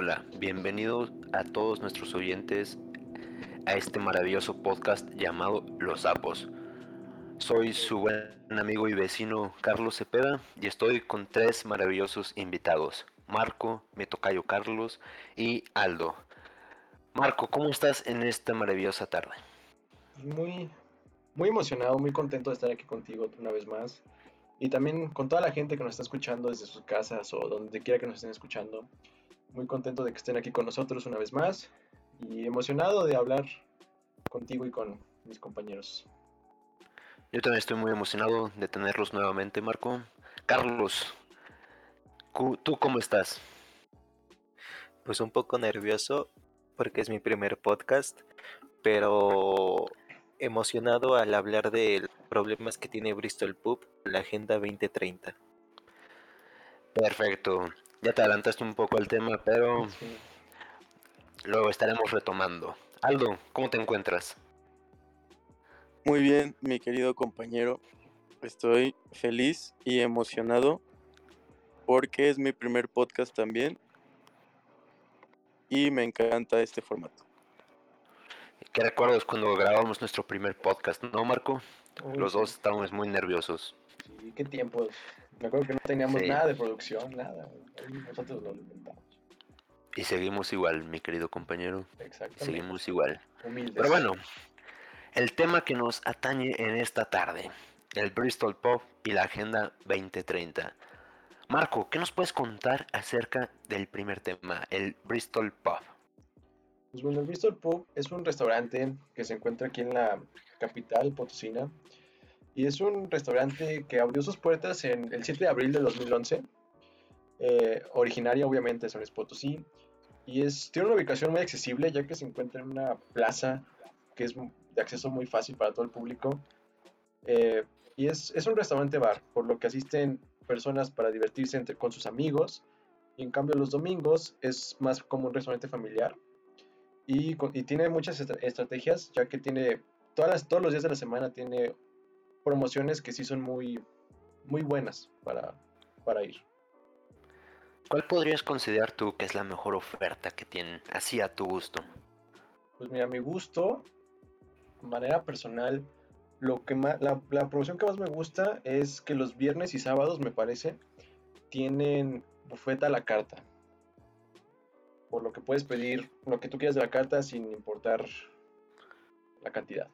Hola, bienvenidos a todos nuestros oyentes a este maravilloso podcast llamado Los Sapos. Soy su buen amigo y vecino Carlos Cepeda y estoy con tres maravillosos invitados, Marco, mi tocayo Carlos y Aldo. Marco, ¿cómo estás en esta maravillosa tarde? Muy, muy emocionado, muy contento de estar aquí contigo una vez más. Y también con toda la gente que nos está escuchando desde sus casas o donde quiera que nos estén escuchando. Muy contento de que estén aquí con nosotros una vez más. Y emocionado de hablar contigo y con mis compañeros. Yo también estoy muy emocionado de tenerlos nuevamente, Marco. Carlos, ¿tú cómo estás? Pues un poco nervioso porque es mi primer podcast, pero emocionado al hablar de los problemas que tiene Bristol Pub, la Agenda 2030. Perfecto. Ya te adelantaste un poco al tema, pero luego estaremos retomando. Aldo, ¿cómo te encuentras? Muy bien, mi querido compañero. Estoy feliz y emocionado porque es mi primer podcast también y me encanta este formato. ¿Qué recuerdas cuando grabamos nuestro primer podcast, no, Marco? Los dos estábamos muy nerviosos. Sí, qué tiempos. Me acuerdo que no teníamos nada de producción, nada. Nosotros lo inventamos. Y seguimos igual, mi querido compañero. Exacto. Seguimos igual. Humildes. Pero bueno, el tema que nos atañe en esta tarde, el Bristol Pop y la Agenda 2030. Marco, ¿qué nos puedes contar acerca del primer tema, el Bristol Pub? Pues bueno, el Bristol Pub es un restaurante que se encuentra aquí en la capital potosina y es un restaurante que abrió sus puertas en el 7 de abril de 2011. Eh, originaria obviamente de San Luis y es, tiene una ubicación muy accesible ya que se encuentra en una plaza que es de acceso muy fácil para todo el público. Eh, y es, es un restaurante bar, por lo que asisten personas para divertirse entre, con sus amigos. Y en cambio los domingos es más como un restaurante familiar. Y, y tiene muchas estrategias, ya que tiene todas las, todos los días de la semana tiene promociones que sí son muy, muy buenas para, para ir. ¿Cuál podrías considerar tú que es la mejor oferta que tienen, así a tu gusto? Pues mira, a mi gusto, de manera personal, lo que más, la, la, promoción que más me gusta es que los viernes y sábados, me parece, tienen bufeta a la carta. Por lo que puedes pedir lo que tú quieras de la carta sin importar la cantidad.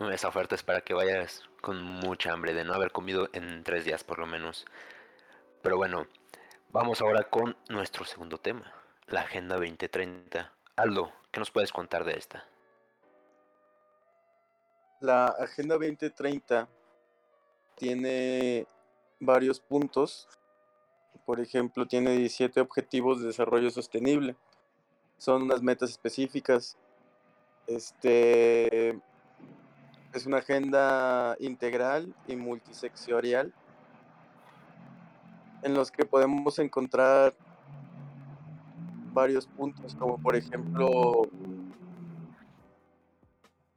Esa oferta es para que vayas con mucha hambre de no haber comido en tres días por lo menos. Pero bueno, vamos ahora con nuestro segundo tema, la Agenda 2030. Aldo, ¿qué nos puedes contar de esta? La Agenda 2030 tiene varios puntos. Por ejemplo, tiene 17 objetivos de desarrollo sostenible. Son unas metas específicas. Este es una agenda integral y multisectorial en los que podemos encontrar varios puntos, como por ejemplo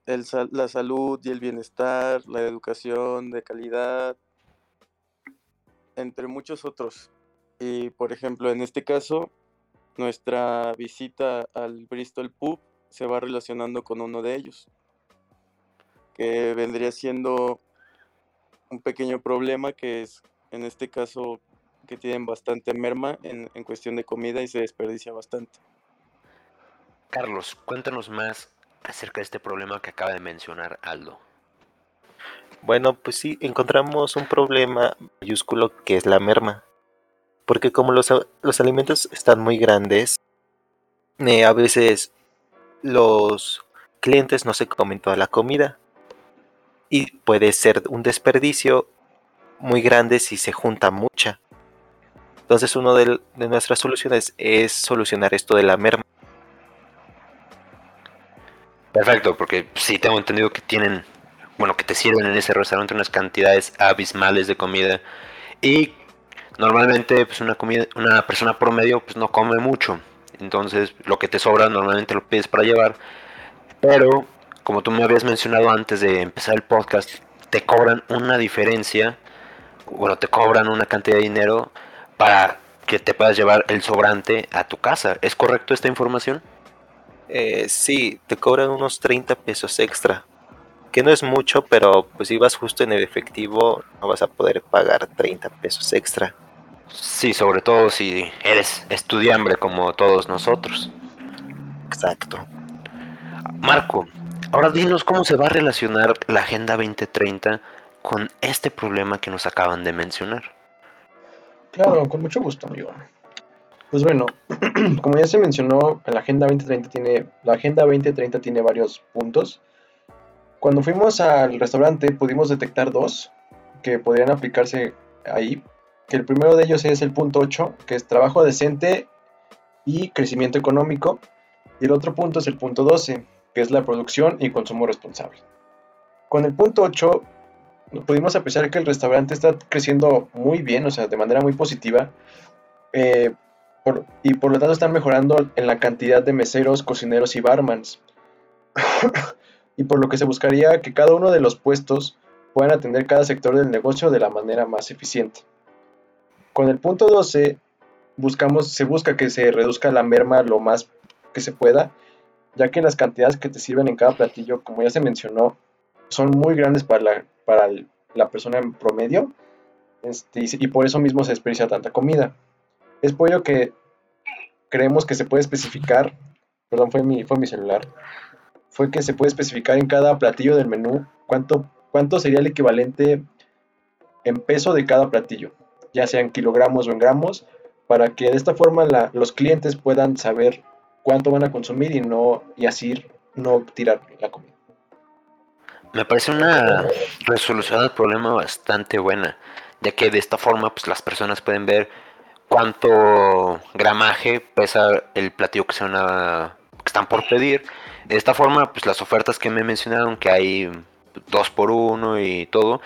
el, la salud y el bienestar, la educación de calidad, entre muchos otros. Y por ejemplo, en este caso, nuestra visita al Bristol Pub se va relacionando con uno de ellos, que vendría siendo un pequeño problema que es, en este caso, que tienen bastante merma en, en cuestión de comida y se desperdicia bastante. Carlos, cuéntanos más acerca de este problema que acaba de mencionar Aldo? Bueno, pues sí, encontramos un problema mayúsculo que es la merma. Porque como los, los alimentos están muy grandes, eh, a veces los clientes no se comen toda la comida. Y puede ser un desperdicio muy grande si se junta mucha. Entonces, una de, nuestras soluciones es solucionar esto de la merma. Perfecto, porque sí tengo entendido que tienen, bueno, que te sirven en ese restaurante unas cantidades abismales de comida y normalmente pues una comida, una persona promedio pues no come mucho, entonces lo que te sobra normalmente lo pides para llevar, pero como tú me habías mencionado antes de empezar el podcast, te cobran una diferencia, bueno, te cobran una cantidad de dinero para que te puedas llevar el sobrante a tu casa. ¿Es correcto esta información? Eh, sí, te cobran unos 30 pesos extra. Que no es mucho, pero pues si vas justo en el efectivo no vas a poder pagar 30 pesos extra. Sí, sobre todo si eres estudiante como todos nosotros. Exacto. Marco, ahora dinos cómo se va a relacionar la Agenda 2030 con este problema que nos acaban de mencionar. Claro, con mucho gusto, amigo. Pues bueno, como ya se mencionó, la Agenda 2030 tiene, la Agenda 2030 tiene varios puntos. Cuando fuimos al restaurante pudimos detectar dos que podrían aplicarse ahí, que el primero de ellos es el punto 8, que es trabajo decente y crecimiento económico, y el otro punto es el punto 12, que es la producción y consumo responsable. Con el punto 8 pudimos apreciar que el restaurante está creciendo muy bien, o sea, de manera muy positiva. Eh, y por lo tanto están mejorando en la cantidad de meseros, cocineros y barmans. y por lo que se buscaría que cada uno de los puestos puedan atender cada sector del negocio de la manera más eficiente. Con el punto 12 buscamos, se busca que se reduzca la merma lo más que se pueda, ya que las cantidades que te sirven en cada platillo, como ya se mencionó, son muy grandes para la, para la persona en promedio este, y, por eso mismo se desperdicia tanta comida. Es por ello que creemos que se puede especificar, perdón, fue mi, fue mi celular, fue que se puede especificar en cada platillo del menú cuánto, cuánto sería el equivalente en peso de cada platillo, ya sea en kilogramos o en gramos, para que de esta forma los clientes puedan saber cuánto van a consumir y no y así no tirar la comida. Me parece una resolución del problema bastante buena, ya que de esta forma pues las personas pueden ver cuánto gramaje pesa el platillo que, se van que están por pedir. De esta forma, pues las ofertas que me mencionaron, que hay dos por uno y todo,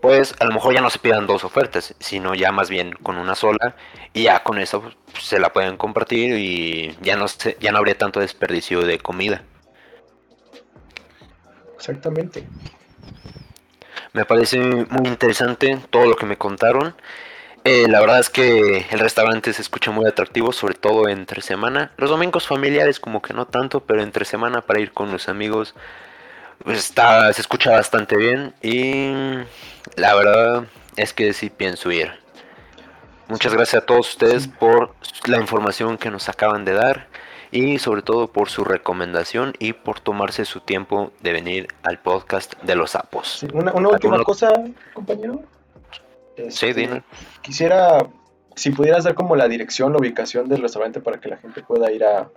pues a lo mejor ya no se pidan dos ofertas, sino ya más bien con una sola y ya con eso pues, se la pueden compartir y ya no se, ya no habría tanto desperdicio de comida. Exactamente. Me parece muy interesante todo lo que me contaron. Eh, la verdad es que el restaurante se escucha muy atractivo, sobre todo entre semana. Los domingos familiares como que no tanto, pero entre semana para ir con los amigos pues está, se escucha bastante bien y la verdad es que sí pienso ir. Muchas gracias a todos ustedes por la información que nos acaban de dar y sobre todo por su recomendación y por tomarse su tiempo de venir al podcast de los sapos. una, última cosa, compañero. sí, este, dime. Quisiera, si pudieras dar como la dirección, la ubicación del restaurante para que la gente pueda ir a,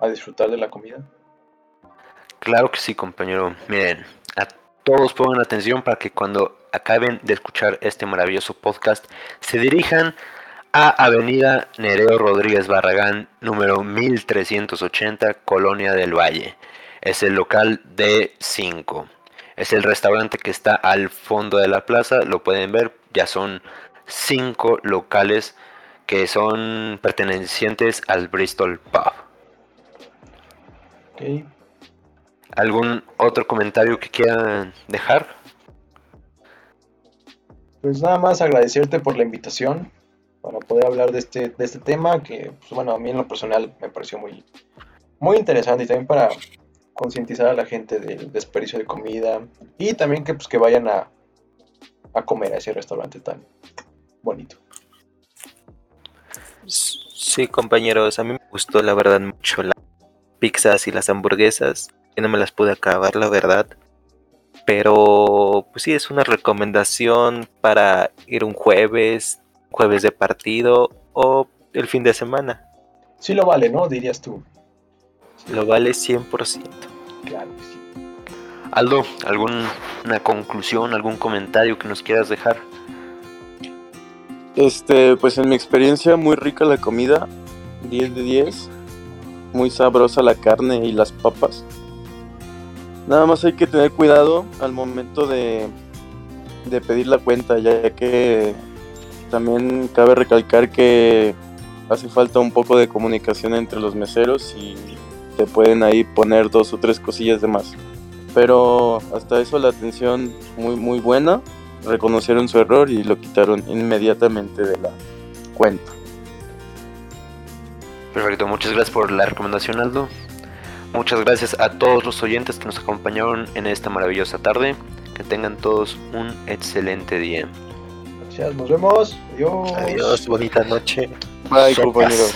a disfrutar de la comida. Claro que sí, compañero. Miren, a todos pongan atención para que cuando acaben de escuchar este maravilloso podcast se dirijan a Avenida Nereo Rodríguez Barragán, número 1380, Colonia del Valle. Es el local D5. Es el restaurante que está al fondo de la plaza. Lo pueden ver, ya son cinco locales que son pertenecientes al Bristol Pub. ¿Algún otro comentario que quieran dejar? Pues nada más agradecerte por la invitación para poder hablar de este, de este tema que, pues, bueno, a mí en lo personal me pareció muy, muy interesante y también para concientizar a la gente del desperdicio de comida y también que, pues, que vayan a, a comer a ese restaurante tan bonito. Sí, compañeros, a mí me gustó la verdad mucho las pizzas y las hamburguesas. Y no me las pude acabar, la verdad. Pero, pues sí, es una recomendación para ir un jueves, jueves de partido o el fin de semana. Sí lo vale, ¿no? Dirías tú. Lo vale 100%. Claro que sí. Aldo, ¿alguna conclusión, algún comentario que nos quieras dejar? Este, pues en mi experiencia, muy rica la comida, 10 de 10. Muy sabrosa la carne y las papas. Nada más hay que tener cuidado al momento de, de pedir la cuenta, ya que también cabe recalcar que hace falta un poco de comunicación entre los meseros y te pueden ahí poner dos o tres cosillas de más. Pero hasta eso la atención muy muy buena, reconocieron su error y lo quitaron inmediatamente de la cuenta. Perfecto, muchas gracias por la recomendación, Aldo. Muchas gracias a todos los oyentes que nos acompañaron en esta maravillosa tarde. Que tengan todos un excelente día. Gracias, nos vemos. Adiós. Adiós, bonita noche. Bye, compañeros.